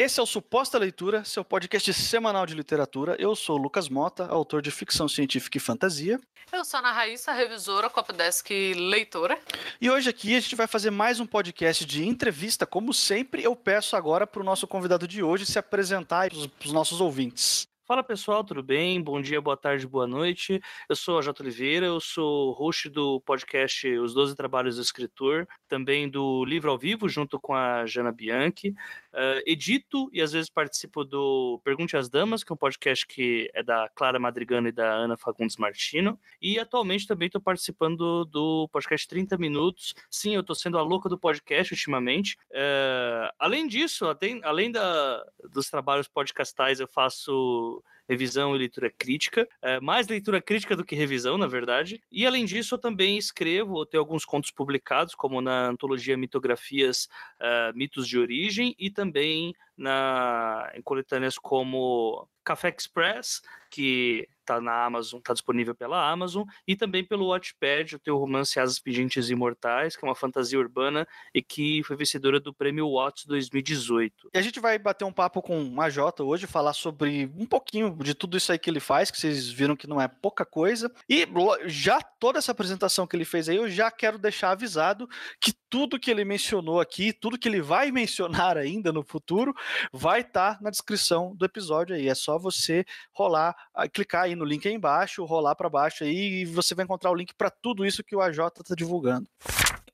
Esse é o Suposta Leitura, seu podcast semanal de literatura. Eu sou o Lucas Mota, autor de ficção científica e fantasia. Eu sou a Ana Raíssa, revisora, Copdesk leitora. E hoje aqui a gente vai fazer mais um podcast de entrevista. Como sempre, eu peço agora para o nosso convidado de hoje se apresentar para os nossos ouvintes. Fala pessoal, tudo bem? Bom dia, boa tarde, boa noite. Eu sou a J. Oliveira, eu sou host do podcast Os Doze Trabalhos do Escritor, também do Livro ao Vivo, junto com a Jana Bianchi. Uh, edito e às vezes participo do Pergunte às Damas, que é um podcast que é da Clara Madrigano e da Ana Fagundes Martino. E atualmente também estou participando do podcast 30 Minutos. Sim, eu estou sendo a louca do podcast ultimamente. Uh, além disso, além da, dos trabalhos podcastais, eu faço revisão e leitura crítica, é, mais leitura crítica do que revisão, na verdade. E além disso, eu também escrevo, tenho alguns contos publicados, como na antologia Mitografias uh, Mitos de Origem, e também na, em coletâneas como Café Express, que está na Amazon, está disponível pela Amazon, e também pelo Watchpad, o teu romance Asas Pedintes Imortais, que é uma fantasia urbana e que foi vencedora do Prêmio Watts 2018. E a gente vai bater um papo com o Majota hoje, falar sobre um pouquinho de tudo isso aí que ele faz, que vocês viram que não é pouca coisa. E já toda essa apresentação que ele fez aí, eu já quero deixar avisado que tudo que ele mencionou aqui, tudo que ele vai mencionar ainda no futuro, vai estar tá na descrição do episódio aí. É só você rolar, ah, clicar aí no link aí embaixo, rolar para baixo aí e você vai encontrar o link para tudo isso que o AJ está divulgando.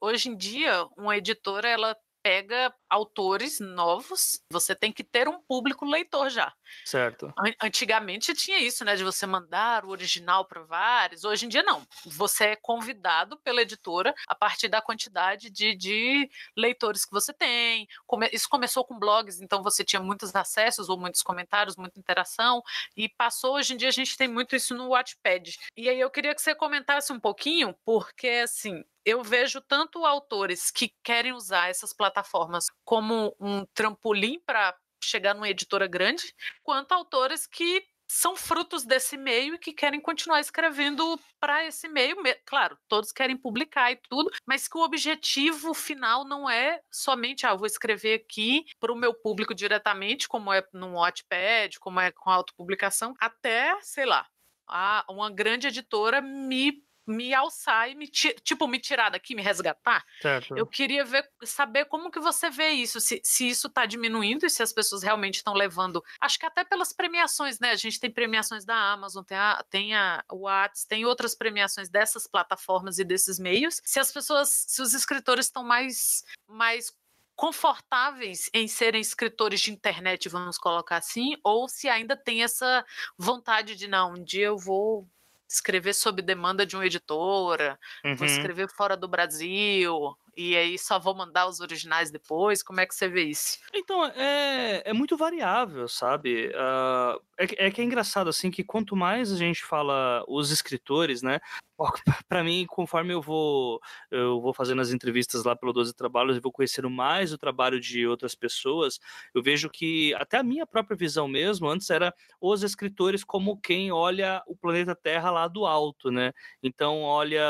Hoje em dia, uma editora ela pega autores novos, você tem que ter um público leitor já. Certo. Antigamente tinha isso, né, de você mandar o original para vários. Hoje em dia não. Você é convidado pela editora a partir da quantidade de, de leitores que você tem. Isso começou com blogs, então você tinha muitos acessos ou muitos comentários, muita interação e passou. Hoje em dia a gente tem muito isso no Wattpad. E aí eu queria que você comentasse um pouquinho, porque assim eu vejo tanto autores que querem usar essas plataformas como um trampolim para chegar numa editora grande, quanto autores que são frutos desse meio e que querem continuar escrevendo para esse meio. Claro, todos querem publicar e tudo, mas que o objetivo final não é somente, ah, vou escrever aqui para o meu público diretamente, como é no Wattpad, como é com autopublicação, até, sei lá, a, uma grande editora me me alçar e me tipo me tirar daqui, me resgatar. Certo. Eu queria ver, saber como que você vê isso, se, se isso está diminuindo e se as pessoas realmente estão levando. Acho que até pelas premiações, né? A gente tem premiações da Amazon, tem a, tem a Whats, tem outras premiações dessas plataformas e desses meios. Se as pessoas, se os escritores estão mais mais confortáveis em serem escritores de internet, vamos colocar assim, ou se ainda tem essa vontade de não, um dia eu vou escrever sob demanda de uma editora, uhum. vou escrever fora do Brasil, e aí só vou mandar os originais depois? Como é que você vê isso? Então, é, é muito variável, sabe? Uh, é, é que é engraçado, assim, que quanto mais a gente fala os escritores, né? para mim, conforme eu vou eu vou fazendo as entrevistas lá pelo 12 Trabalhos e vou conhecendo mais o trabalho de outras pessoas, eu vejo que até a minha própria visão mesmo, antes era os escritores como quem olha o planeta Terra lá do alto, né? Então olha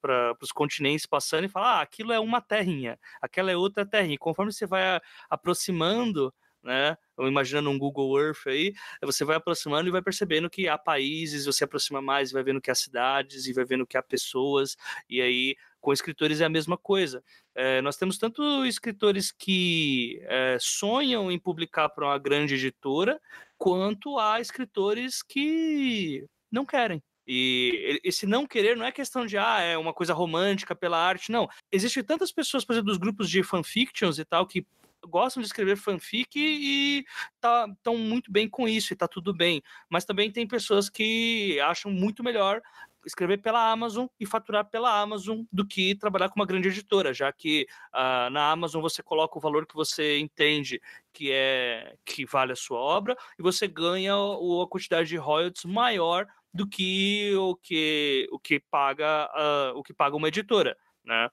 para os continentes passando e fala, ah, aquilo é uma terrinha, aquela é outra terrinha. E conforme você vai aproximando né? Imaginando um Google Earth aí, você vai aproximando e vai percebendo que há países, você aproxima mais, vai vendo que há cidades e vai vendo que há pessoas, e aí com escritores é a mesma coisa. É, nós temos tanto escritores que é, sonham em publicar para uma grande editora, quanto há escritores que não querem. E esse não querer não é questão de, ah, é uma coisa romântica pela arte, não. Existem tantas pessoas, por exemplo, dos grupos de fanfictions e tal, que gostam de escrever fanfic e estão tá, muito bem com isso e tá tudo bem. Mas também tem pessoas que acham muito melhor escrever pela Amazon e faturar pela Amazon do que trabalhar com uma grande editora, já que uh, na Amazon você coloca o valor que você entende que é que vale a sua obra e você ganha o, a quantidade de royalties maior do que o que o que paga uh, o que paga uma editora, né?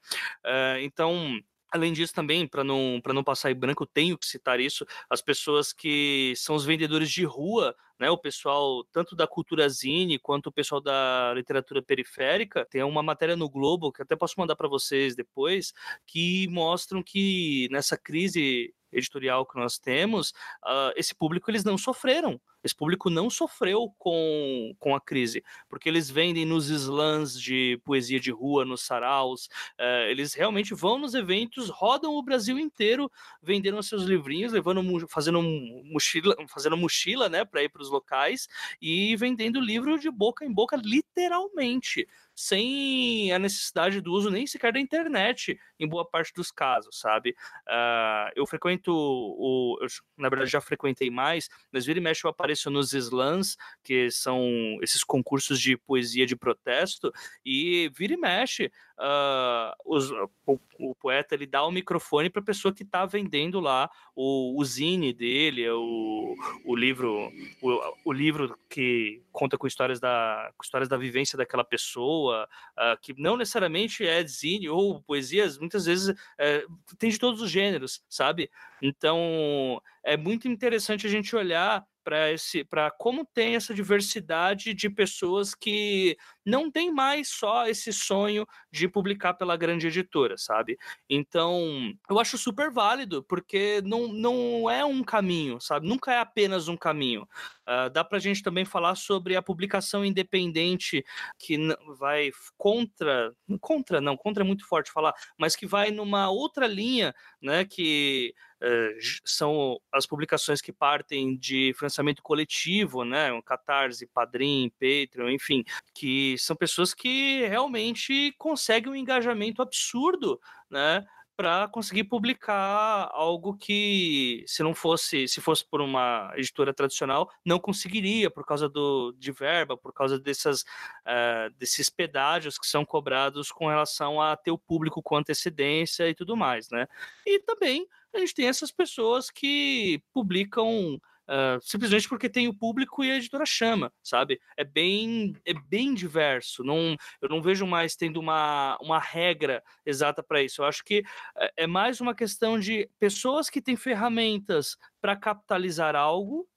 Uh, então Além disso, também, para não, não passar em branco, tenho que citar isso: as pessoas que são os vendedores de rua, né? O pessoal, tanto da cultura zine quanto o pessoal da literatura periférica, tem uma matéria no Globo, que até posso mandar para vocês depois, que mostram que nessa crise editorial que nós temos, uh, esse público eles não sofreram. Esse público não sofreu com, com a crise, porque eles vendem nos slams de poesia de rua, nos saraus, uh, eles realmente vão nos eventos, rodam o Brasil inteiro vendendo seus livrinhos, levando, fazendo mochila, fazendo mochila, né, para ir para os locais e vendendo livro de boca em boca, literalmente sem a necessidade do uso nem sequer da internet, em boa parte dos casos, sabe? Uh, eu frequento o. Eu, na verdade, já frequentei mais, mas vira e mexe eu apareço nos slams, que são esses concursos de poesia de protesto, e vira e mexe. Uh, os, o, o, poeta ele dá o microfone para a pessoa que está vendendo lá o, o zine dele, o, o livro, o, o livro que conta com histórias da, com histórias da vivência daquela pessoa, uh, que não necessariamente é zine ou poesias, muitas vezes uh, tem de todos os gêneros, sabe? Então é muito interessante a gente olhar para esse para como tem essa diversidade de pessoas que não tem mais só esse sonho de publicar pela grande editora, sabe? Então, eu acho super válido, porque não, não é um caminho, sabe? Nunca é apenas um caminho. Uh, dá para a gente também falar sobre a publicação independente que vai contra, contra não, contra é muito forte falar, mas que vai numa outra linha, né? Que Uh, são as publicações que partem de financiamento coletivo, né, um Catarse, Padrim, Patreon, enfim, que são pessoas que realmente conseguem um engajamento absurdo, né, para conseguir publicar algo que se não fosse, se fosse por uma editora tradicional, não conseguiria por causa do de verba, por causa dessas uh, desses pedágios que são cobrados com relação a ter o público com antecedência e tudo mais, né? E também a gente tem essas pessoas que publicam Uh, simplesmente porque tem o público e a editora chama, sabe? É bem, é bem diverso. Não, eu não vejo mais tendo uma, uma regra exata para isso. Eu acho que é, é mais uma questão de pessoas que têm ferramentas para capitalizar algo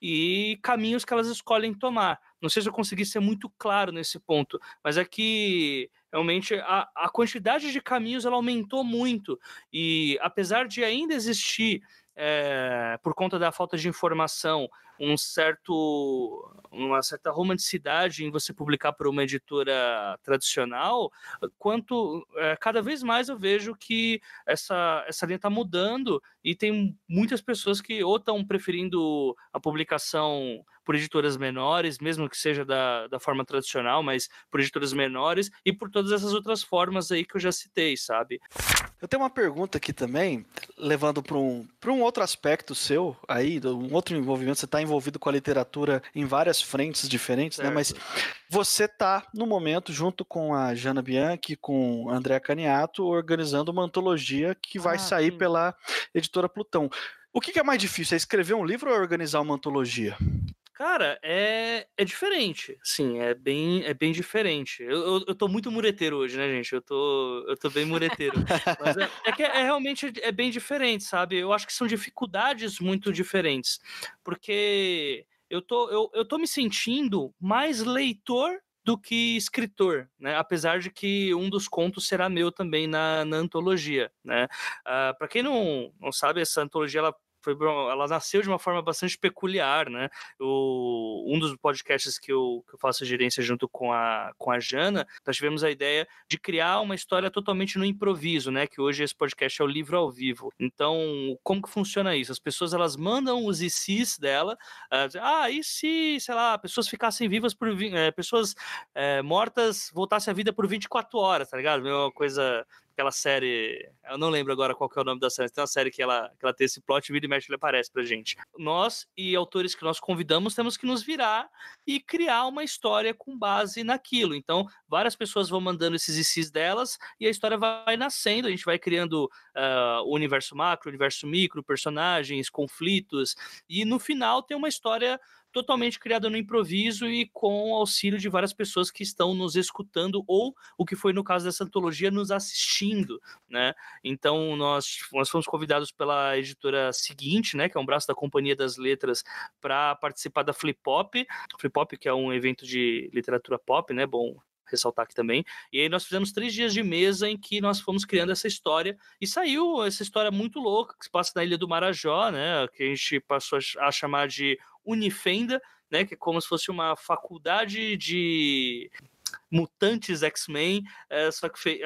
e caminhos que elas escolhem tomar. Não sei se eu consegui ser muito claro nesse ponto, mas é que realmente a, a quantidade de caminhos ela aumentou muito e apesar de ainda existir é, por conta da falta de informação, um certo, uma certa romanticidade em você publicar por uma editora tradicional, quanto é, cada vez mais eu vejo que essa, essa linha está mudando e tem muitas pessoas que ou estão preferindo a publicação por editoras menores, mesmo que seja da, da forma tradicional, mas por editoras menores e por todas essas outras formas aí que eu já citei, sabe? Eu tenho uma pergunta aqui também, levando para um, um outro aspecto seu aí, um outro envolvimento. Você está envolvido com a literatura em várias frentes diferentes, certo. né? Mas você está, no momento, junto com a Jana Bianchi, com a Andrea Caniato, organizando uma antologia que vai ah, sair sim. pela editora Plutão. O que, que é mais difícil? É escrever um livro ou é organizar uma antologia? Cara, é, é diferente. Sim, é bem, é bem diferente. Eu, eu, eu tô muito mureteiro hoje, né, gente? Eu tô, eu tô bem mureteiro. Mas é, é que é, é, realmente é bem diferente, sabe? Eu acho que são dificuldades muito diferentes. Porque eu tô, eu, eu tô me sentindo mais leitor do que escritor, né? Apesar de que um dos contos será meu também na, na antologia, né? Uh, ah, Para quem não, não sabe, essa antologia ela foi, ela nasceu de uma forma bastante peculiar, né? O, um dos podcasts que eu, que eu faço gerência junto com a, com a Jana, nós tivemos a ideia de criar uma história totalmente no improviso, né? Que hoje esse podcast é o livro ao vivo. Então, como que funciona isso? As pessoas elas mandam os ICs dela, uh, ah, e se, sei lá, pessoas ficassem vivas por é, pessoas é, mortas voltassem à vida por 24 horas, tá ligado? Uma coisa aquela série. Eu não lembro agora qual é o nome da série. Tem uma série que ela, que ela tem esse plot, vira e mexe, ele aparece pra gente. Nós e autores que nós convidamos temos que nos virar e criar uma história com base naquilo. Então, várias pessoas vão mandando esses ICs delas e a história vai nascendo. A gente vai criando uh, o universo macro, o universo micro, personagens, conflitos. E no final tem uma história totalmente criada no improviso e com auxílio de várias pessoas que estão nos escutando ou, o que foi no caso dessa antologia, nos assistindo, né? Então, nós, nós fomos convidados pela editora seguinte, né, que é um braço da Companhia das Letras, para participar da Flip Pop. Flip Pop, que é um evento de literatura pop, né? Bom, ressaltar aqui também. E aí nós fizemos três dias de mesa em que nós fomos criando essa história e saiu essa história muito louca que se passa na Ilha do Marajó, né? Que a gente passou a chamar de Unifenda, né? Que é como se fosse uma faculdade de mutantes X-Men, é, só que,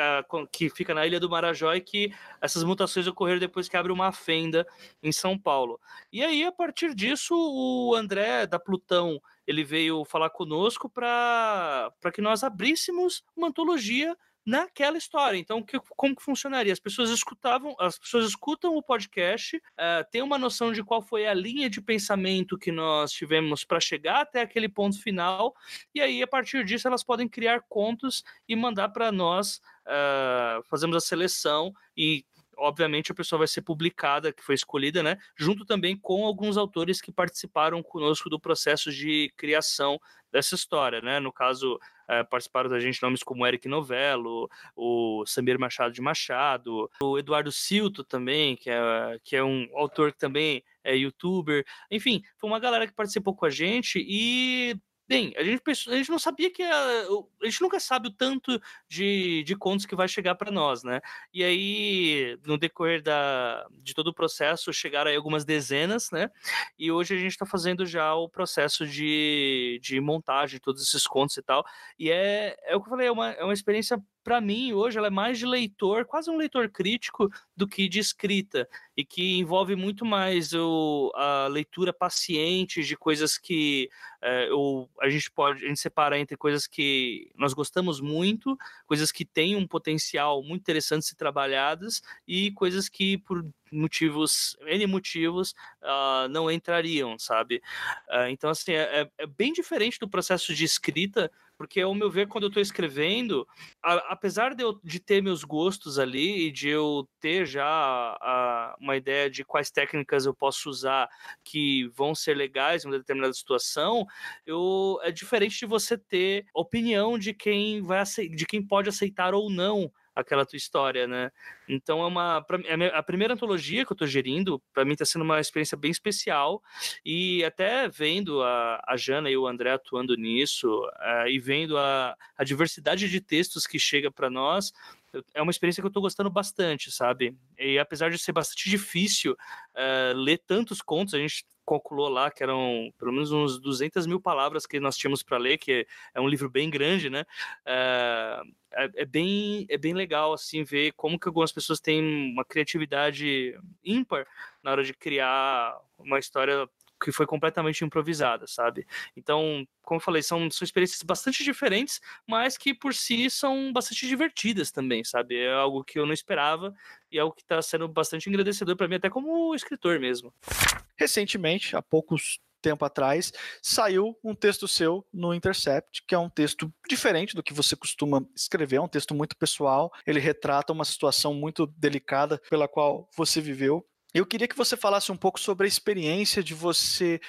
que, fica na Ilha do Marajó e que essas mutações ocorreram depois que abre uma fenda em São Paulo. E aí, a partir disso, o André da Plutão ele veio falar conosco para que nós abríssemos uma antologia naquela história. Então, que, como que funcionaria? As pessoas escutavam, as pessoas escutam o podcast, uh, têm uma noção de qual foi a linha de pensamento que nós tivemos para chegar até aquele ponto final, e aí, a partir disso, elas podem criar contos e mandar para nós. Uh, fazemos a seleção e obviamente a pessoa vai ser publicada, que foi escolhida, né? Junto também com alguns autores que participaram conosco do processo de criação dessa história, né? No caso, é, participaram da gente nomes como Eric Novello, o Samir Machado de Machado, o Eduardo Silto também, que é, que é um autor que também é youtuber. Enfim, foi uma galera que participou com a gente e Bem, a gente, pensou, a gente não sabia que a, a gente nunca sabe o tanto de, de contos que vai chegar para nós, né? E aí, no decorrer da, de todo o processo, chegaram aí algumas dezenas, né? E hoje a gente está fazendo já o processo de, de montagem de todos esses contos e tal. E é, é o que eu falei, é uma, é uma experiência para mim, hoje, ela é mais de leitor, quase um leitor crítico, do que de escrita, e que envolve muito mais o, a leitura paciente de coisas que é, a gente pode a gente separa entre coisas que nós gostamos muito, coisas que têm um potencial muito interessante de ser trabalhadas, e coisas que, por motivos, N motivos, uh, não entrariam, sabe? Uh, então, assim, é, é, é bem diferente do processo de escrita, porque ao meu ver, quando eu estou escrevendo, a, apesar de eu de ter meus gostos ali e de eu ter já a, uma ideia de quais técnicas eu posso usar que vão ser legais em uma determinada situação, eu é diferente de você ter opinião de quem vai de quem pode aceitar ou não aquela tua história, né? Então é uma é a primeira antologia que eu tô gerindo, para mim tá sendo uma experiência bem especial e até vendo a, a Jana e o André atuando nisso uh, e vendo a, a diversidade de textos que chega para nós, é uma experiência que eu estou gostando bastante, sabe? E apesar de ser bastante difícil uh, ler tantos contos, a gente calculou lá que eram pelo menos uns 200 mil palavras que nós tínhamos para ler, que é um livro bem grande, né? Uh, é, é, bem, é bem legal assim ver como que algumas pessoas têm uma criatividade ímpar na hora de criar uma história que foi completamente improvisada, sabe? Então, como eu falei, são, são experiências bastante diferentes, mas que por si são bastante divertidas também, sabe? É algo que eu não esperava e é algo que está sendo bastante agradecedor para mim, até como escritor mesmo. Recentemente, há poucos tempo atrás, saiu um texto seu no Intercept, que é um texto diferente do que você costuma escrever, é um texto muito pessoal, ele retrata uma situação muito delicada pela qual você viveu. Eu queria que você falasse um pouco sobre a experiência de você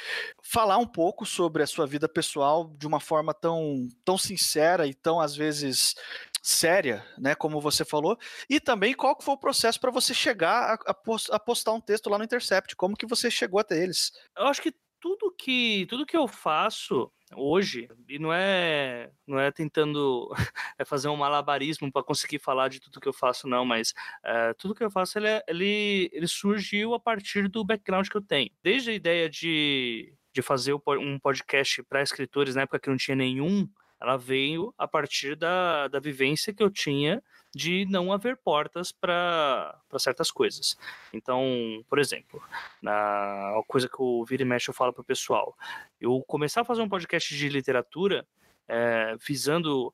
falar um pouco sobre a sua vida pessoal de uma forma tão, tão sincera e tão, às vezes, séria, né, como você falou, e também qual foi o processo para você chegar a, a, postar um texto lá no Intercept, como que você chegou até eles? Eu acho que tudo que tudo que eu faço hoje e não é não é tentando é fazer um malabarismo para conseguir falar de tudo que eu faço não mas é, tudo que eu faço ele, é, ele ele surgiu a partir do background que eu tenho. Desde a ideia de de fazer um podcast para escritores na época que não tinha nenhum ela veio a partir da, da vivência que eu tinha de não haver portas para certas coisas. Então, por exemplo, na coisa que o Vira e Mexe eu falo para o pessoal, eu começar a fazer um podcast de literatura é, visando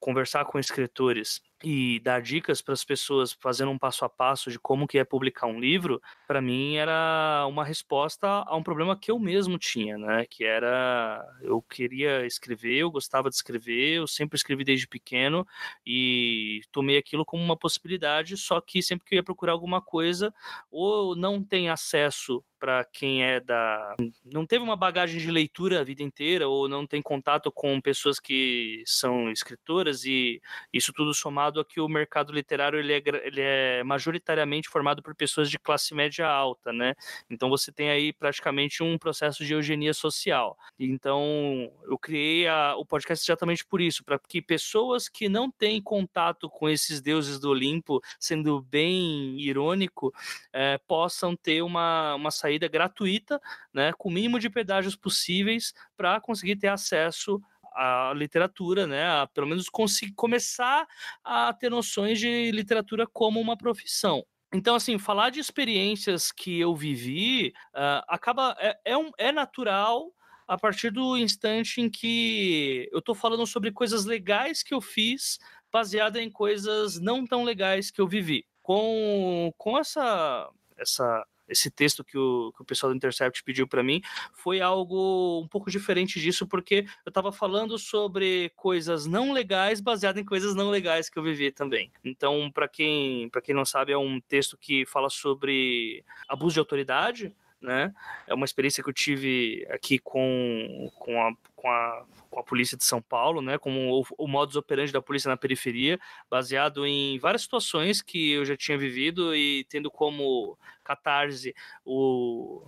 conversar com escritores e dar dicas para as pessoas fazendo um passo a passo de como que é publicar um livro, para mim era uma resposta a um problema que eu mesmo tinha, né? Que era eu queria escrever, eu gostava de escrever, eu sempre escrevi desde pequeno e tomei aquilo como uma possibilidade, só que sempre que eu ia procurar alguma coisa, ou não tem acesso para quem é da não teve uma bagagem de leitura a vida inteira ou não tem contato com pessoas que são escritoras e isso tudo somado acostumado a que o mercado literário ele é, ele é majoritariamente formado por pessoas de classe média alta, né? Então você tem aí praticamente um processo de eugenia social. Então eu criei a, o podcast exatamente por isso, para que pessoas que não têm contato com esses deuses do Olimpo, sendo bem irônico, é, possam ter uma, uma saída gratuita, né, com o mínimo de pedágios possíveis para conseguir ter acesso a literatura, né? A, pelo menos conseguir começar a ter noções de literatura como uma profissão. Então, assim, falar de experiências que eu vivi uh, acaba é, é, um, é natural a partir do instante em que eu estou falando sobre coisas legais que eu fiz baseada em coisas não tão legais que eu vivi. Com, com essa, essa esse texto que o, que o pessoal do Intercept pediu para mim foi algo um pouco diferente disso, porque eu estava falando sobre coisas não legais baseado em coisas não legais que eu vivi também. Então, para quem, quem não sabe, é um texto que fala sobre abuso de autoridade, né? É uma experiência que eu tive aqui com, com, a, com, a, com a polícia de São Paulo, né? Como o, o modus operandi da polícia na periferia, baseado em várias situações que eu já tinha vivido e tendo como catarse o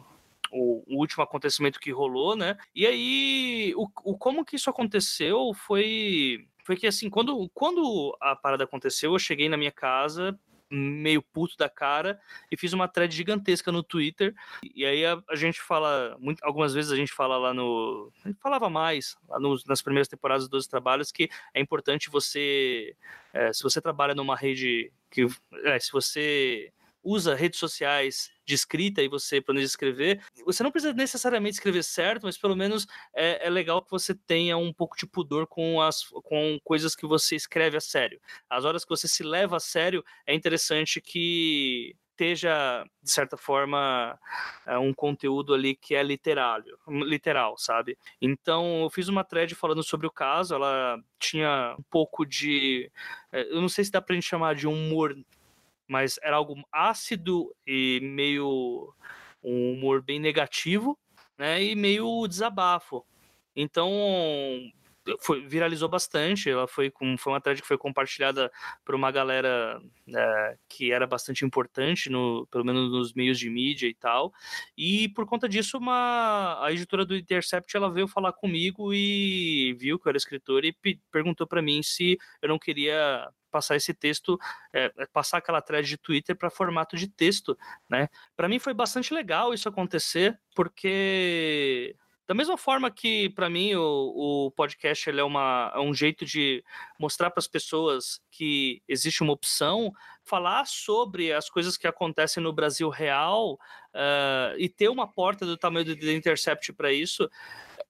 o, último acontecimento que rolou, né? E aí, o, o, como que isso aconteceu foi foi que assim, quando, quando a parada aconteceu, eu cheguei na minha casa, meio puto da cara e fiz uma thread gigantesca no Twitter. E aí a, a gente fala, muito, algumas vezes a gente fala lá no. A gente falava mais lá no, nas primeiras temporadas dos trabalhos que é importante você. É, se você trabalha numa rede que. É, se você usa redes sociais de escrita e você planeja escrever, você não precisa necessariamente escrever certo, mas pelo menos é, é, legal que você tenha um pouco de pudor com as com coisas que você escreve a sério. As horas que você se leva a sério, é interessante que esteja, de certa forma, é, um conteúdo ali que é literal, literal, sabe? Então, eu fiz uma thread falando sobre o caso, ela tinha um pouco de. É, eu não sei se dá pra gente chamar de humor mas era algo ácido e meio um humor bem negativo, né? E meio desabafo. Então foi, viralizou bastante. Ela foi com foi uma thread que foi compartilhada por uma galera né, que era bastante importante no pelo menos nos meios de mídia e tal. E por conta disso, uma a editora do Intercept ela veio falar comigo e viu que eu era escritor e perguntou para mim se eu não queria passar esse texto, é, passar aquela thread de Twitter para formato de texto, né? Para mim foi bastante legal isso acontecer, porque da mesma forma que, para mim, o, o podcast é, uma, é um jeito de mostrar para as pessoas que existe uma opção, falar sobre as coisas que acontecem no Brasil real uh, e ter uma porta do tamanho do The Intercept para isso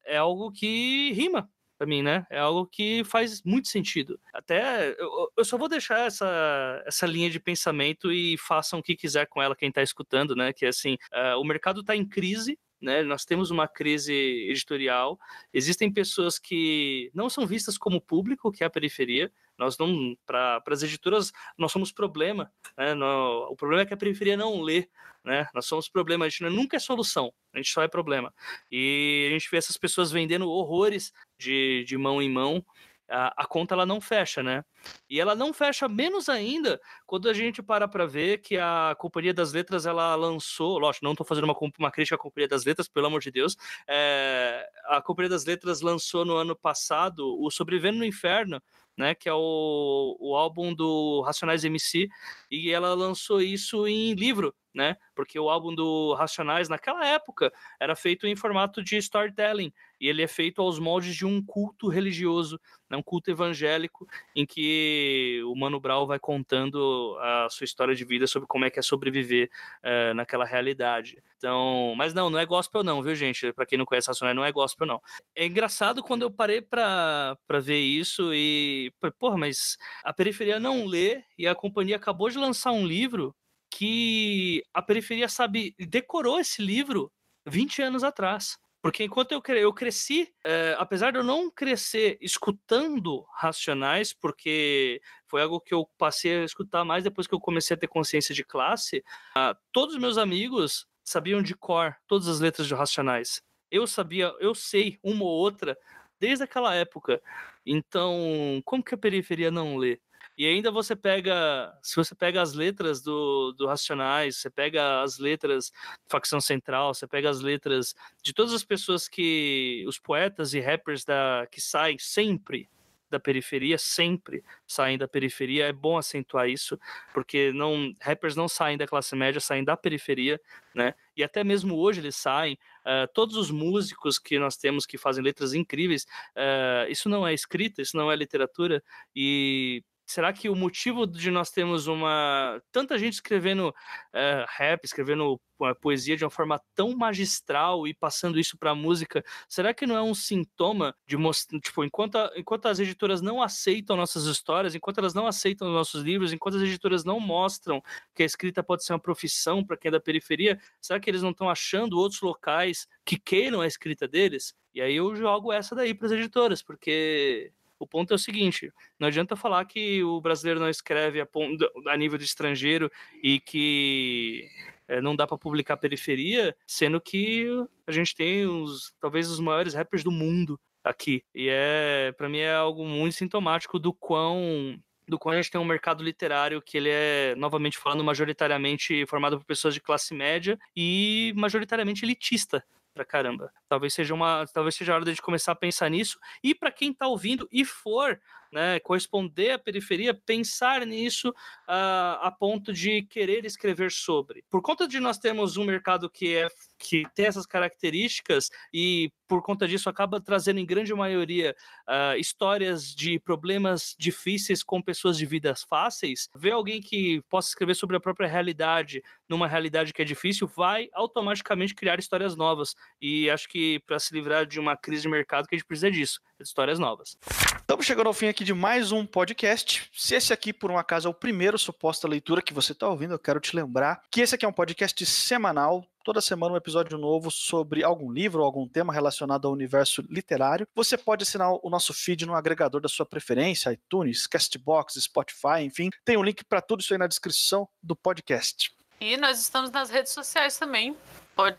é algo que rima, para mim, né? É algo que faz muito sentido. Até eu, eu, só vou deixar essa, essa linha de pensamento e façam o que quiser com ela quem está escutando, né? Que é assim, uh, o mercado está em crise. Né, nós temos uma crise editorial. Existem pessoas que não são vistas como público, que é a periferia. Nós não, para as editoras, nós somos problema. Né? O problema é que a periferia não lê. Né? Nós somos problema. A gente nunca é solução. A gente só é problema. E a gente vê essas pessoas vendendo horrores de, de mão em mão a, a, conta ela não fecha, né? E ela não fecha menos ainda quando a gente para para ver que a Companhia das Letras ela lançou, lógico, não estou fazendo uma, uma crítica à Companhia das Letras, pelo amor de Deus, é, a Companhia das Letras lançou no ano passado o Sobrevivendo no Inferno, né, que é o, o álbum do Racionais MC, e ela lançou isso em livro, né? Porque o álbum do Racionais naquela época era feito em formato de storytelling e ele é feito aos moldes de um culto religioso, né? um culto evangélico em que o Mano Brown vai contando a sua história de vida sobre como é que é sobreviver uh, naquela realidade. Então, mas não, não é gospel não, viu gente? Para quem não conhece Racionais, não é gospel não. É engraçado quando eu parei para ver isso e, porra, mas a periferia não lê e a companhia acabou de lançar um livro que a periferia sabe, decorou esse livro 20 anos atrás. Porque enquanto eu, cre eu cresci, é, apesar de eu não crescer escutando Racionais, porque foi algo que eu passei a escutar mais depois que eu comecei a ter consciência de classe, uh, todos os meus amigos sabiam de cor todas as letras de Racionais. Eu sabia, eu sei uma ou outra desde aquela época. Então, como que a periferia não lê? E ainda você pega, se você pega as letras do, do Racionais, você pega as letras Facção Central, você pega as letras de todas as pessoas que, os poetas e rappers da, que saem sempre da periferia, sempre saem da periferia. É bom acentuar isso, porque não rappers não saem da classe média, saem da periferia, né? E até mesmo hoje eles saem. Uh, todos os músicos que nós temos que fazem letras incríveis, uh, isso não é escrita, isso não é literatura, e será que o motivo de nós termos uma tanta gente escrevendo uh, rap, escrevendo poesia de uma forma tão magistral e passando isso para a música, será que não é um sintoma de mostrar, tipo, enquanto, enquanto as editoras não aceitam nossas histórias, enquanto elas não aceitam nossos livros, enquanto as editoras não mostram que a escrita pode ser uma profissão para quem é da periferia, será que eles não estão achando outros locais que queiram a escrita deles? E aí eu jogo essa daí para as editoras, porque o ponto é o seguinte: não adianta falar que o brasileiro não escreve a, a nível de estrangeiro e que é, não dá para publicar periferia, sendo que a gente tem os talvez os maiores rappers do mundo aqui. E é, para mim é algo muito sintomático do quão do qual a gente tem um mercado literário que ele é, novamente falando, majoritariamente formado por pessoas de classe média e majoritariamente elitista pra caramba. Talvez seja uma, talvez seja a hora de começar a pensar nisso. E para quem está ouvindo e for né, corresponder à periferia, pensar nisso uh, a ponto de querer escrever sobre. Por conta de nós termos um mercado que é que tem essas características e por conta disso acaba trazendo em grande maioria uh, histórias de problemas difíceis com pessoas de vidas fáceis, ver alguém que possa escrever sobre a própria realidade numa realidade que é difícil vai automaticamente criar histórias novas e acho que para se livrar de uma crise de mercado que a gente precisa disso, de histórias novas. Estamos chegando ao fim aqui de mais um podcast. Se esse aqui, por um acaso, é o primeiro suposta leitura que você está ouvindo, eu quero te lembrar que esse aqui é um podcast semanal. Toda semana um episódio novo sobre algum livro ou algum tema relacionado ao universo literário. Você pode assinar o nosso feed no agregador da sua preferência, iTunes, Castbox, Spotify, enfim. Tem um link para tudo isso aí na descrição do podcast. E nós estamos nas redes sociais também.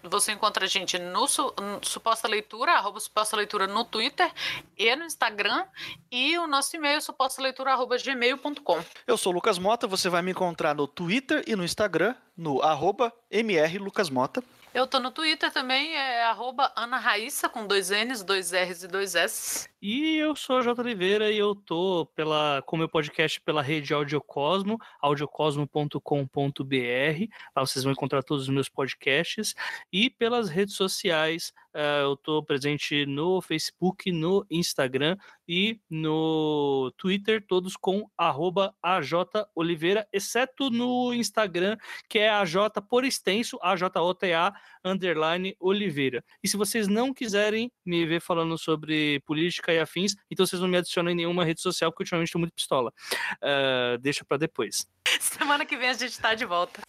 Você encontra a gente no, no Suposta Leitura, arroba Suposta Leitura no Twitter e no Instagram. E o nosso e-mail, suposta leitura, arroba gmail.com. Eu sou o Lucas Mota, você vai me encontrar no Twitter e no Instagram, no arroba mrlucasmota. Eu tô no Twitter também, é arroba Ana Raíssa, com dois N's, dois R's e dois S. E eu sou a J. Oliveira e eu tô pela, com meu podcast pela rede Audiocosmo, audiocosmo.com.br. Lá vocês vão encontrar todos os meus podcasts. E pelas redes sociais, eu tô presente no Facebook, no Instagram e no Twitter, todos com arroba AJ Oliveira, exceto no Instagram, que é AJ por extenso, AJOTA underline Oliveira. E se vocês não quiserem me ver falando sobre política e afins, então vocês não me adicionam em nenhuma rede social, porque ultimamente estou muito pistola. Uh, deixa para depois. Semana que vem a gente está de volta.